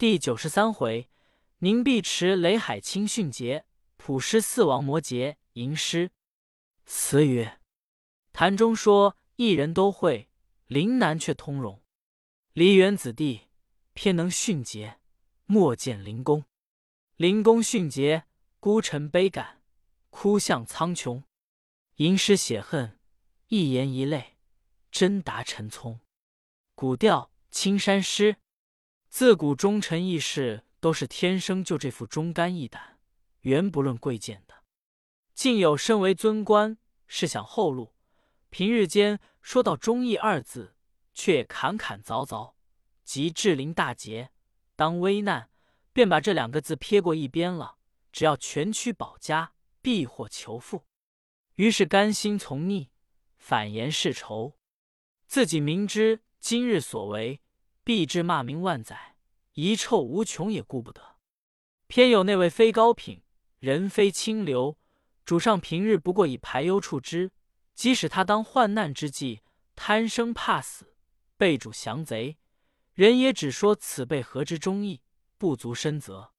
第九十三回，宁碧池雷海清训节，普师四王摩诘吟诗。词曰：坛中说一人都会，陵南却通融。梨园子弟偏能训节，莫见灵公。灵公训节，孤臣悲感，哭向苍穹。吟诗写恨，一言一泪，真达陈聪。古调青山诗，自古忠臣义士都是天生就这副忠肝义胆，原不论贵贱的。竟有身为尊官，是想后路，平日间说到忠义二字。却也砍砍凿凿，及至临大节，当危难，便把这两个字撇过一边了。只要全躯保家，必获求富。于是甘心从逆，反言世仇。自己明知今日所为，必至骂名万载，遗臭无穷，也顾不得。偏有那位非高品，人非清流，主上平日不过以排忧处之，即使他当患难之际，贪生怕死。被主降贼，人也只说此辈何之忠义，不足深责。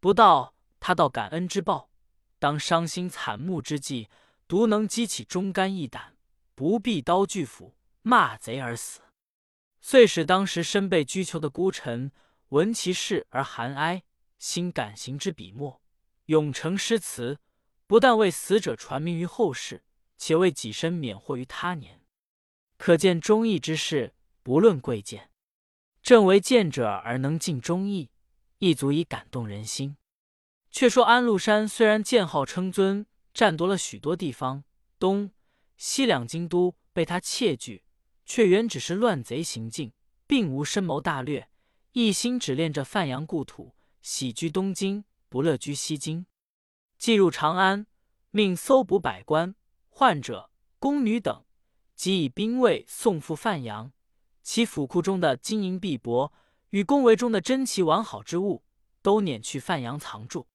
不道他道感恩之报，当伤心惨目之际，独能激起忠肝义胆，不必刀锯斧骂贼而死。遂使当时身被拘囚的孤臣闻其事而寒哀，心感行之笔墨，永成诗词，不但为死者传名于后世，且为己身免祸于他年。可见忠义之事。不论贵贱，正为见者而能尽忠义，亦足以感动人心。却说安禄山虽然建号称尊，占夺了许多地方，东西两京都被他窃据，却原只是乱贼行径，并无深谋大略，一心只恋着范阳故土，喜居东京，不乐居西京。既入长安，命搜捕百官、患者、宫女等，即以兵卫送赴范阳。其府库中的金银币帛与宫闱中的珍奇完好之物，都撵去范阳藏住。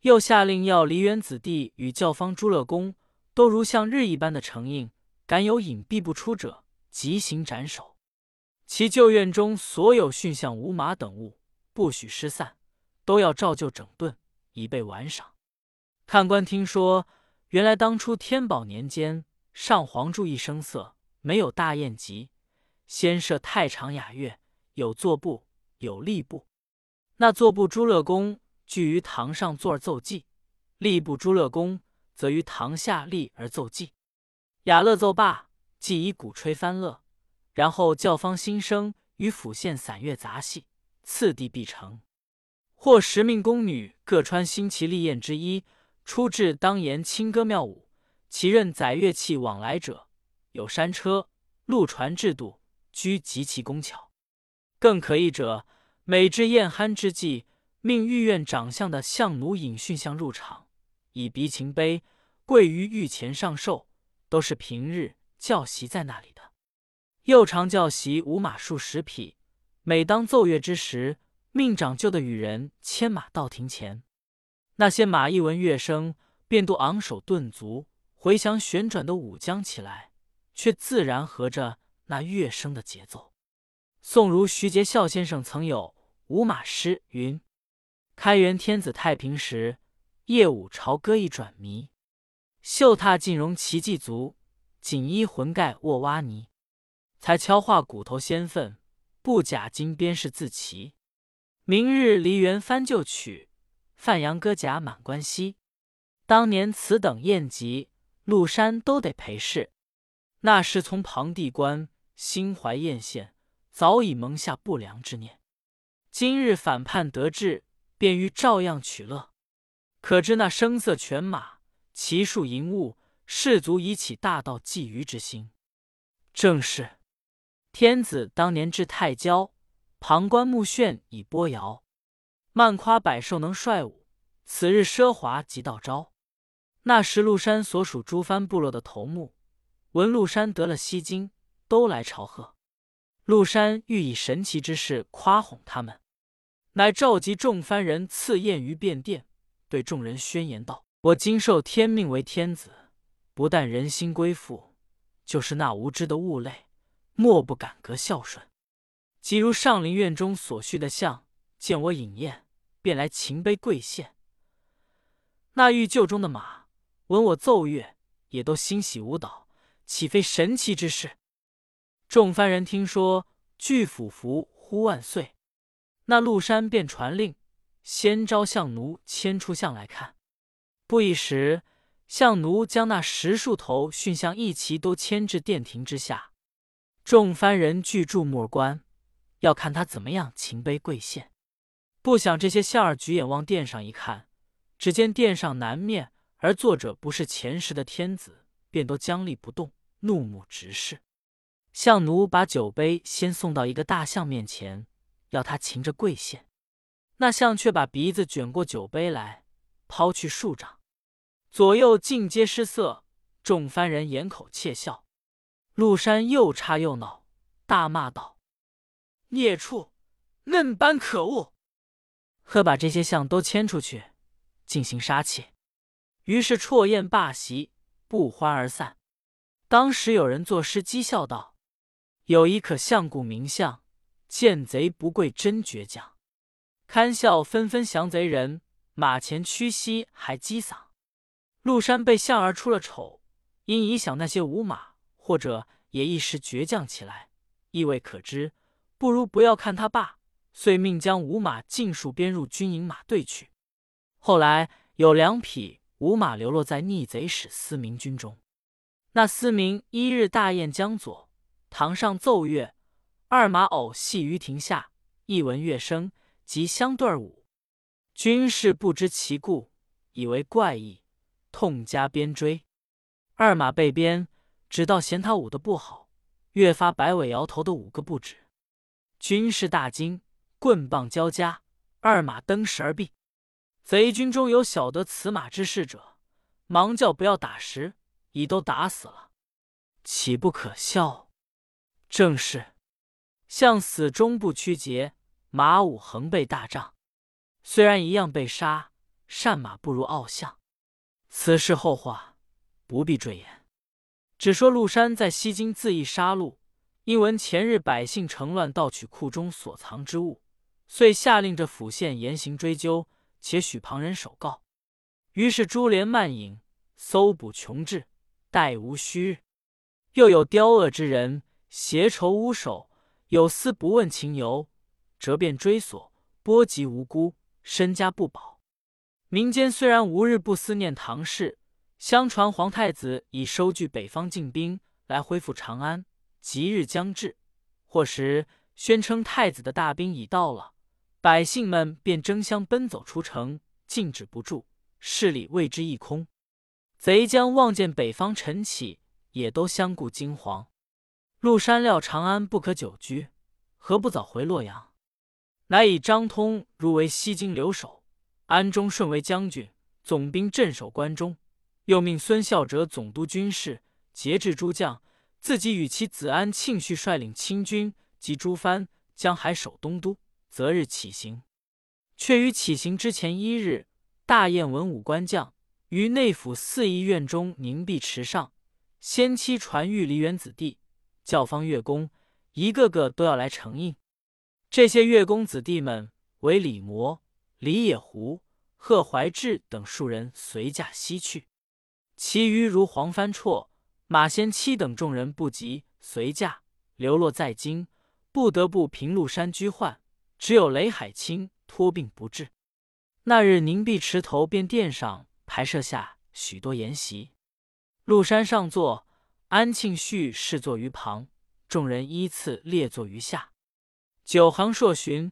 又下令要梨园子弟与教坊诸乐公，都如像日一般的承应，敢有隐蔽不出者，即行斩首。其旧院中所有驯象、五马等物，不许失散，都要照旧整顿，以备玩赏。看官听说，原来当初天宝年间，上皇注意声色，没有大宴集。先设太常雅乐，有坐部，有吏部。那坐部诸乐公聚于堂上坐而奏祭，吏部诸乐公则于堂下立而奏祭。雅乐奏罢，即以鼓吹翻乐，然后教坊新生与府县散乐杂戏，次第必成。或十命宫女各穿新奇丽艳之衣，出至当言清歌妙舞。其任载乐器往来者，有山车、陆船制度。居极其工巧，更可疑者，每至宴酣之际，命御苑长相的相奴引驯相入场，以鼻琴杯跪于御前上寿，都是平日教习在那里的。又常教习五马数十匹，每当奏乐之时，命长就的与人牵马到庭前，那些马一闻乐声，便都昂首顿足，回翔旋转的舞将起来，却自然合着。那乐声的节奏，宋儒徐杰孝先生曾有五马诗云：“开元天子太平时，夜舞朝歌一转迷。绣踏尽容奇迹足，锦衣魂盖卧蛙泥。才敲画骨头仙分，不假金鞭是自齐。明日梨园翻旧曲，范阳歌甲满关西。当年此等宴集，麓山都得陪侍。那时从庞地官。”心怀艳羡，早已萌下不良之念。今日反叛得志，便欲照样取乐。可知那声色犬马，骑术淫物，士卒已起大道觊觎之心。正是天子当年至太郊，旁观目眩以波摇，慢夸百兽能率舞。此日奢华即到招。那时陆山所属诸藩部落的头目，闻陆山得了西京。都来朝贺，陆山欲以神奇之事夸哄他们，乃召集众藩人赐宴于便殿，对众人宣言道：“我今受天命为天子，不但人心归附，就是那无知的物类，莫不感格孝顺。即如上林苑中所叙的像，见我饮宴，便来擒杯跪献。那御厩中的马闻我奏乐，也都欣喜舞蹈，岂非神奇之事？众番人听说，俱俯伏呼万岁。那陆山便传令，先招相奴牵出象来看。不一时，相奴将那十数头驯象一齐都牵至殿庭之下，众番人俱注目观，要看他怎么样擒杯跪献。不想这些象儿举眼望殿上一看，只见殿上南面而坐着不是前时的天子，便都僵立不动，怒目直视。相奴把酒杯先送到一个大象面前。要他擒着跪献，那象却把鼻子卷过酒杯来，抛去数丈，左右尽皆失色。众番人掩口窃笑。陆山又叉又恼，大骂道：“孽畜，嫩般可恶！喝把这些象都牵出去，进行杀气。”于是啜宴罢席，不欢而散。当时有人作诗讥笑道：“有一可相故名相。”见贼不跪真倔强，堪笑纷纷降贼人，马前屈膝还击嗓。陆山被相儿出了丑，因已想那些无马，或者也一时倔强起来，意味可知。不如不要看他罢，遂命将五马尽数编入军营马队去。后来有两匹五马流落在逆贼使司明军中，那司明一日大宴江左，堂上奏乐。二马偶戏于庭下，一闻乐声，即相对舞。军士不知其故，以为怪异，痛加鞭追。二马被鞭，只道嫌他舞的不好，越发摆尾摇头的五个不止。军士大惊，棍棒交加，二马登时而毙。贼军中有晓得此马之事者，忙叫不要打时，已都打死了，岂不可笑？正是。向死终不屈节，马武横被大仗。虽然一样被杀，善马不如傲象。此事后话，不必赘言。只说陆山在西京自缢杀戮，因闻前日百姓乘乱盗取库中所藏之物，遂下令着府县严刑追究，且许旁人首告。于是株连漫影，搜捕穷至，待无虚日。又有刁恶之人，挟仇污首。有私不问情由，折便追索，波及无辜，身家不保。民间虽然无日不思念唐氏，相传皇太子已收据北方进兵来恢复长安，吉日将至，或时宣称太子的大兵已到了，百姓们便争相奔走出城，静止不住，势力为之一空。贼将望见北方晨起，也都相顾惊惶。陆山料长安不可久居，何不早回洛阳？乃以张通如为西京留守，安忠顺为将军，总兵镇守关中。又命孙孝哲总督军事，节制诸将，自己与其子安庆绪率领清军及诸藩将海守东都，择日起行。却于起行之前一日，大宴文武官将，于内府四义院中凝碧池上，先期传谕梨园子弟。教坊乐工一个个都要来承应。这些乐工子弟们为李模、李野狐、贺怀志等数人随驾西去，其余如黄帆绰、马先期等众人不及随驾，流落在京，不得不平陆山居患。只有雷海清托病不治。那日凝碧池头便殿上排设下许多筵席，陆山上座。安庆绪侍坐于旁，众人依次列坐于下。九行朔巡，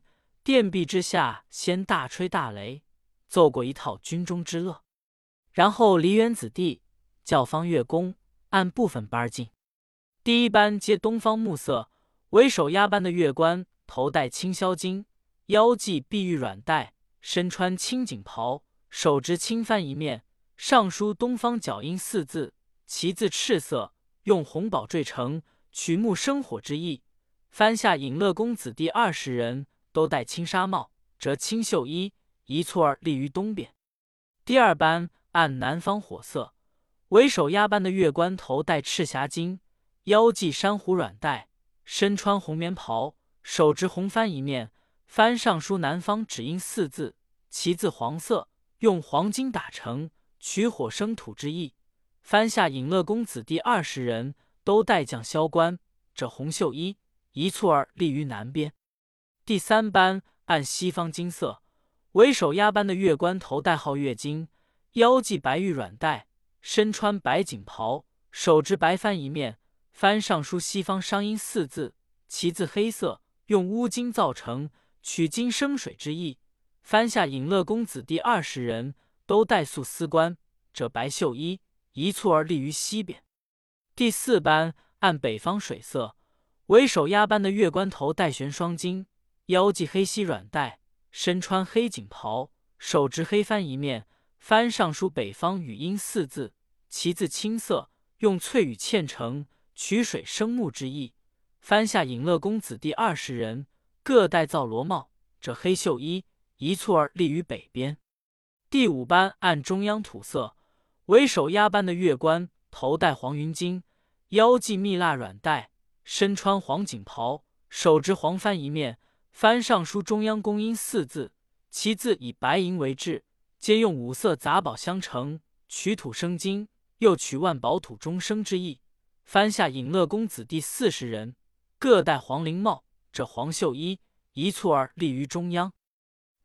殿壁之下，先大吹大擂，奏过一套军中之乐。然后梨园子弟、教坊乐工按部分班进。第一班接东方暮色，为首押班的乐官头戴青霄巾，腰系碧玉软带，身穿青锦袍，手执青帆一面，上书“东方角音”四字，其字赤色。用红宝缀成，曲目生火之意。翻下引乐公子弟二十人，都戴青纱帽，着青绣衣，一簇儿立于东边。第二班按南方火色，为首押班的月官头戴赤霞巾，腰系珊瑚软带，身穿红棉袍，手执红帆一面，翻上书南方只因四字，其字黄色，用黄金打成，取火生土之意。翻下隐乐公子弟二十人，都带将萧关，着红袖衣，一簇儿立于南边。第三班按西方金色，为首押班的月官头戴号月金，腰系白玉软带，身穿白锦袍，手执白帆一面，帆上书西方商音四字，其字黑色，用乌金造成，取金生水之意。帆下尹乐公子弟二十人，都戴素丝冠，着白袖衣。一簇而立于西边。第四班按北方水色，为首押班的月关头戴悬双金，腰系黑锡软带，身穿黑锦袍，手执黑帆一面，帆上书北方语音四字，其字青色，用翠羽嵌成，取水生木之意。帆下隐乐公子弟二十人，各戴皂罗帽，着黑袖衣，一簇而立于北边。第五班按中央土色。为首押班的月官头戴黄云巾，腰系蜜蜡软带，身穿黄锦袍，手执黄帆一面，翻上书中央公音四字，其字以白银为质，皆用五色杂宝相成，取土生金，又取万宝土中生之意。翻下隐乐公子弟四十人，各戴黄绫帽，着黄袖衣，一簇儿立于中央。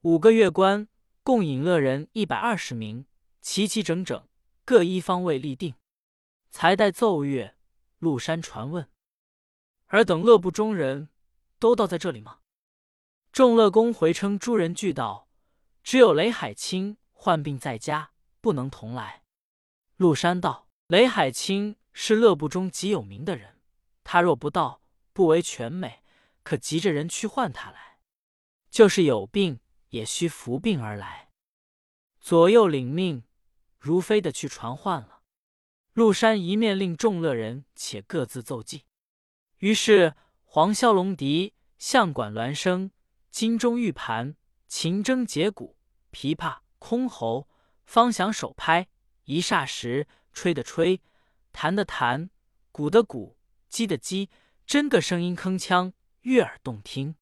五个月官共隐乐人一百二十名，齐齐整整。各一方位立定，才待奏乐。陆山传问：“尔等乐部中人都到在这里吗？”众乐公回称：“诸人俱到，只有雷海清患病在家，不能同来。”陆山道：“雷海清是乐部中极有名的人，他若不到，不为全美，可急着人去唤他来。就是有病，也需服病而来。”左右领命。如飞的去传唤了，陆山一面令众乐人且各自奏记。于是黄箫龙笛、象管鸾声、金钟玉盘、琴筝结鼓、琵琶箜篌、方响手拍，一霎时吹的吹，弹的弹，鼓的鼓，击的击，真个声音铿锵，悦耳动听。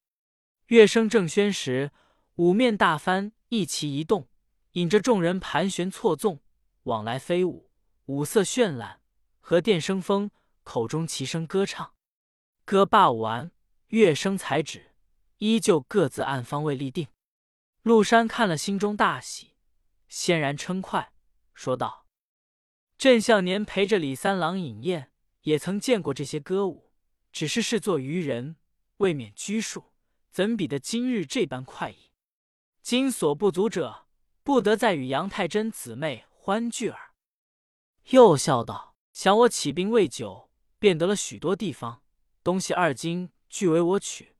乐声正喧时，五面大幡一齐移动，引着众人盘旋错纵。往来飞舞，五色绚烂，和电生风，口中齐声歌唱。歌罢完，乐声才止，依旧各自按方位立定。陆山看了，心中大喜，欣然称快，说道：“朕向年陪着李三郎饮宴，也曾见过这些歌舞，只是视作愚人，未免拘束，怎比得今日这般快意？今所不足者，不得再与杨太真姊妹。”欢聚儿，又笑道：“想我起兵未久，便得了许多地方东西，二京俱为我取，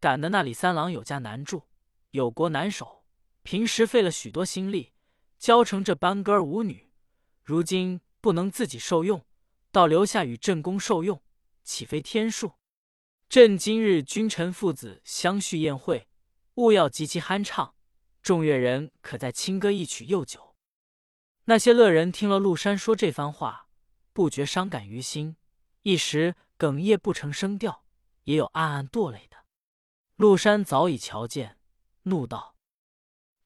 赶得那里三郎有家难住，有国难守，平时费了许多心力，教成这般歌儿舞女，如今不能自己受用，倒留下与朕公受用，岂非天数？朕今日君臣父子相叙宴会，务要极其酣畅，众乐人可再轻歌一曲又久。”那些乐人听了陆山说这番话，不觉伤感于心，一时哽咽不成声调，也有暗暗堕泪的。陆山早已瞧见，怒道：“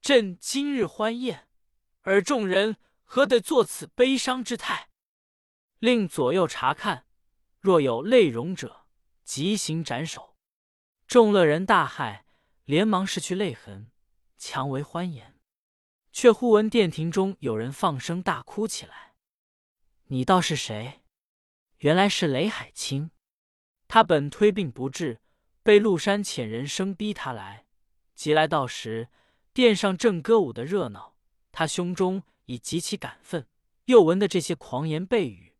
朕今日欢宴，而众人何得作此悲伤之态？”令左右查看，若有泪容者，即行斩首。众乐人大骇，连忙拭去泪痕，强为欢颜。却忽闻殿庭中有人放声大哭起来。你道是谁？原来是雷海清。他本推病不治，被陆山遣人生逼他来。即来到时，殿上正歌舞的热闹，他胸中已极其感愤，又闻的这些狂言悖语，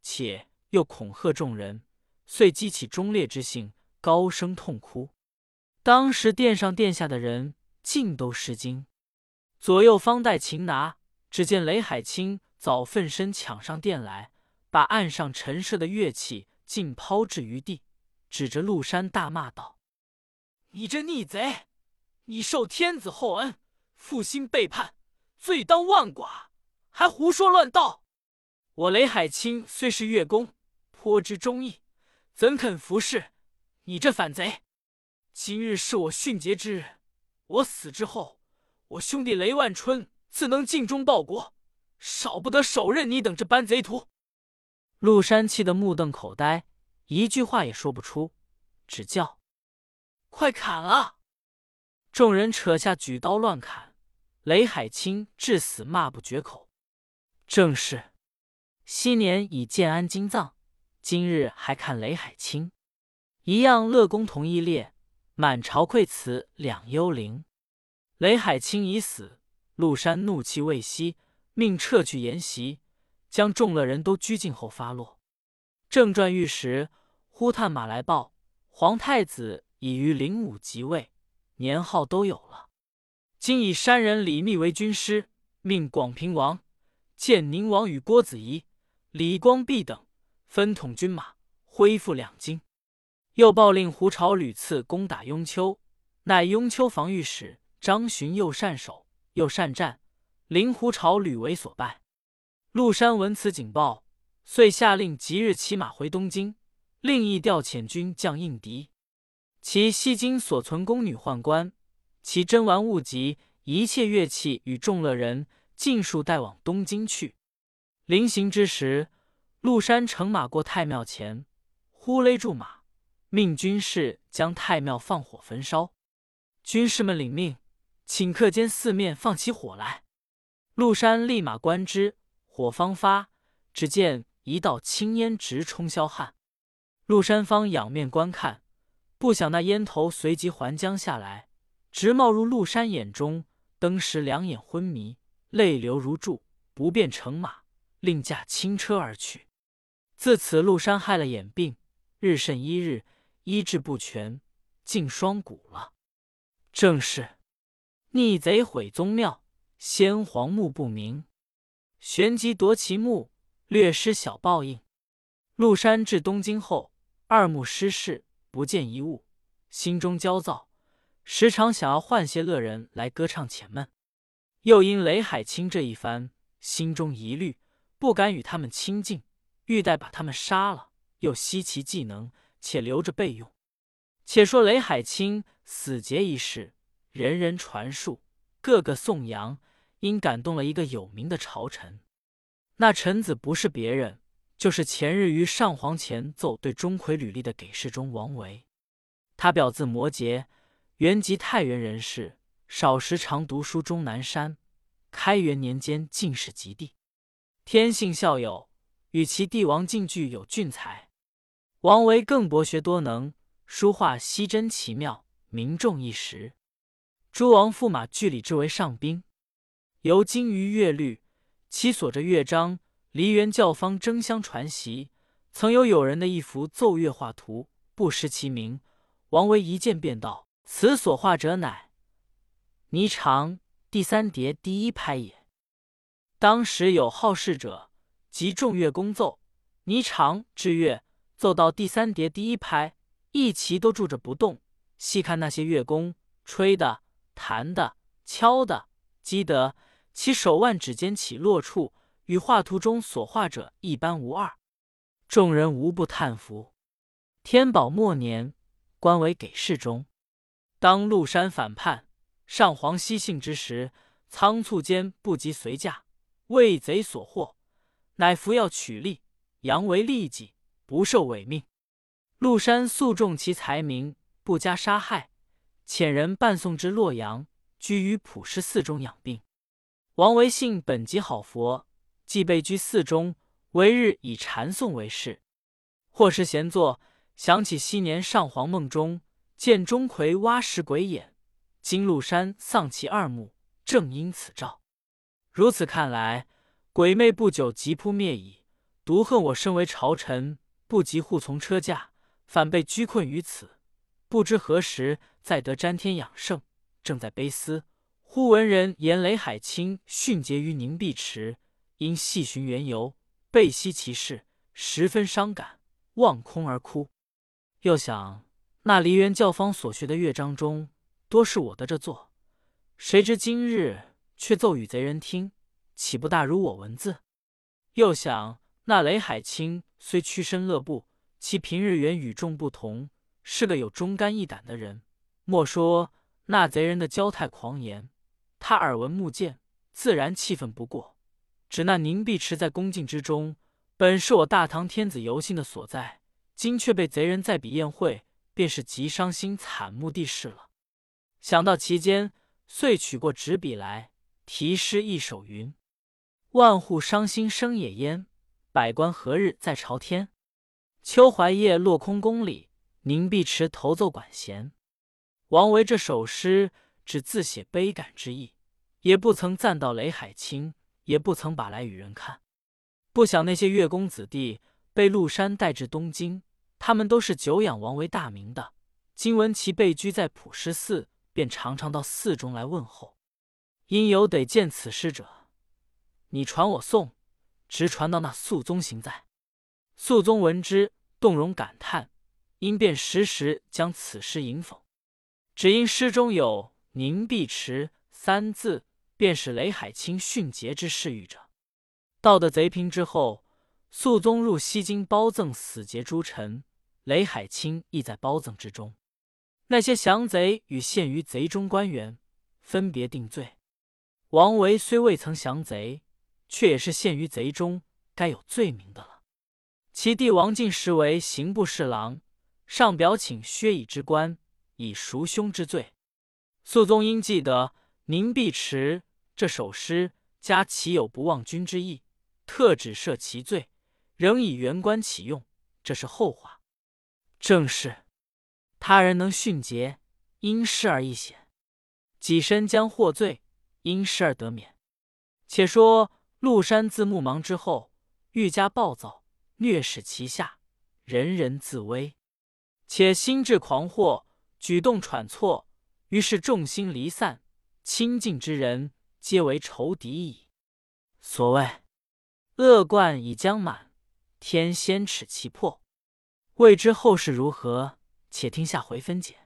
且又恐吓众人，遂激起忠烈之性，高声痛哭。当时殿上殿下的人尽都失惊。左右方待擒拿，只见雷海清早奋身抢上殿来，把岸上陈设的乐器尽抛置于地，指着陆山大骂道：“你这逆贼！你受天子厚恩，负心背叛，罪当万剐，还胡说乱道！我雷海清虽是月宫，颇知忠义，怎肯服侍你这反贼？今日是我殉节之日，我死之后，我兄弟雷万春自能尽忠报国，少不得手刃你等这般贼徒。陆山气得目瞪口呆，一句话也说不出，只叫：“快砍啊！”众人扯下举刀乱砍，雷海清至死骂不绝口。正是昔年已建安金藏，今日还看雷海清，一样乐公同一列。满朝馈辞两幽灵，雷海清已死。陆山怒气未息，命撤去筵席，将众乐人都拘禁后发落。正转御时，忽探马来报：皇太子已于灵武即位，年号都有了。今以山人李密为军师，命广平王、建宁王与郭子仪、李光弼等分统军马，恢复两京。又报令胡朝屡次攻打雍丘，乃雍丘防御使张巡又善守又善战，令胡朝屡为所败。陆山闻此警报，遂下令即日骑马回东京，另意调遣军将应敌。其西京所存宫女宦官，其珍玩物及，一切乐器与众乐人，尽数带往东京去。临行之时，陆山乘马过太庙前，忽勒住马。命军士将太庙放火焚烧，军士们领命，顷刻间四面放起火来。陆山立马观之，火方发，只见一道青烟直冲霄汉。陆山方仰面观看，不想那烟头随即还将下来，直冒入陆山眼中，登时两眼昏迷，泪流如注，不便乘马，令驾轻车而去。自此，陆山害了眼病，日甚一日。医治不全，竟双骨了。正是逆贼毁宗庙，先皇墓不明，旋即夺其墓，略施小报应。陆山至东京后，二目失视，不见一物，心中焦躁，时常想要唤些乐人来歌唱遣闷。又因雷海清这一番，心中疑虑，不敢与他们亲近，欲待把他们杀了，又惜其技能。且留着备用。且说雷海清死劫一事，人人传述，个个颂扬，因感动了一个有名的朝臣。那臣子不是别人，就是前日于上皇前奏对钟馗履历的给事中王维。他表字摩诘，原籍太原人士，少时常读书终南山。开元年间进士及第，天性孝友，与其帝王近聚有俊才。王维更博学多能，书画稀珍奇妙，名重一时。诸王驸马俱礼之为上宾。尤精于乐律，其所着乐章，梨园教坊争相传习。曾有友人的一幅奏乐画图，不识其名。王维一见便道：“此所画者乃霓裳第三叠第一拍也。”当时有好事者，即众乐工奏霓裳之乐。奏到第三叠第一拍，一齐都住着不动。细看那些乐工，吹的、弹的、敲的、击的，其手腕指尖起落处，与画图中所画者一般无二。众人无不叹服。天宝末年，官为给事中。当陆山反叛，上皇西幸之时，仓促间不及随驾，为贼所获，乃服药取利，扬为利己。不受委命，陆山诉重其才名，不加杀害，遣人伴送至洛阳，居于普师寺中养病。王维信本即好佛，既被居寺中，为日以禅诵为事。或是闲坐，想起昔年上皇梦中见钟馗挖石鬼眼，今陆山丧其二目，正因此兆。如此看来，鬼魅不久即扑灭矣。独恨我身为朝臣。不及护从车驾，反被拘困于此，不知何时再得瞻天养圣。正在悲思，忽闻人言雷海清殉节于凝碧池，因细寻缘由，备悉其事，十分伤感，望空而哭。又想那梨园教坊所学的乐章中，多是我的这作，谁知今日却奏与贼人听，岂不大如我文字？又想那雷海清。虽屈身乐部，其平日原与众不同，是个有忠肝义胆的人。莫说那贼人的骄态狂言，他耳闻目见，自然气愤不过。只那凝碧池在宫禁之中，本是我大唐天子游幸的所在，今却被贼人再比宴会，便是极伤心惨目地事了。想到其间，遂取过纸笔来，题诗一首云：“万户伤心生野烟，百官何日再朝天？秋槐叶落空宫里，凝碧池头奏管弦。”王维这首诗只自写悲感之意，也不曾赞到雷海清，也不曾把来与人看。不想那些月宫子弟被陆山带至东京，他们都是久仰王维大名的，今闻其被居在普师寺。便常常到寺中来问候，因有得见此诗者，你传我送，直传到那肃宗行在。肃宗闻之，动容感叹，因便时时将此诗引讽。只因诗中有“凝碧池”三字，便是雷海清殉节之事遇者。到得贼平之后，肃宗入西京褒赠死节诸臣，雷海清亦在褒赠之中。那些降贼与陷于贼中官员，分别定罪。王维虽未曾降贼，却也是陷于贼中，该有罪名的了。其弟王进时为刑部侍郎，上表请薛乙之官，以赎兄之罪。肃宗因记得《凝碧池》这首诗，加其有不忘君之意，特指赦其罪，仍以原官启用。这是后话。正是。他人能训节，因事而易显；己身将获罪，因事而得免。且说陆山自木芒之后，愈加暴躁，虐使其下，人人自危，且心智狂惑，举动喘错，于是众心离散，亲近之人皆为仇敌矣。所谓恶贯已将满，天先耻其破。未知后事如何？且听下回分解。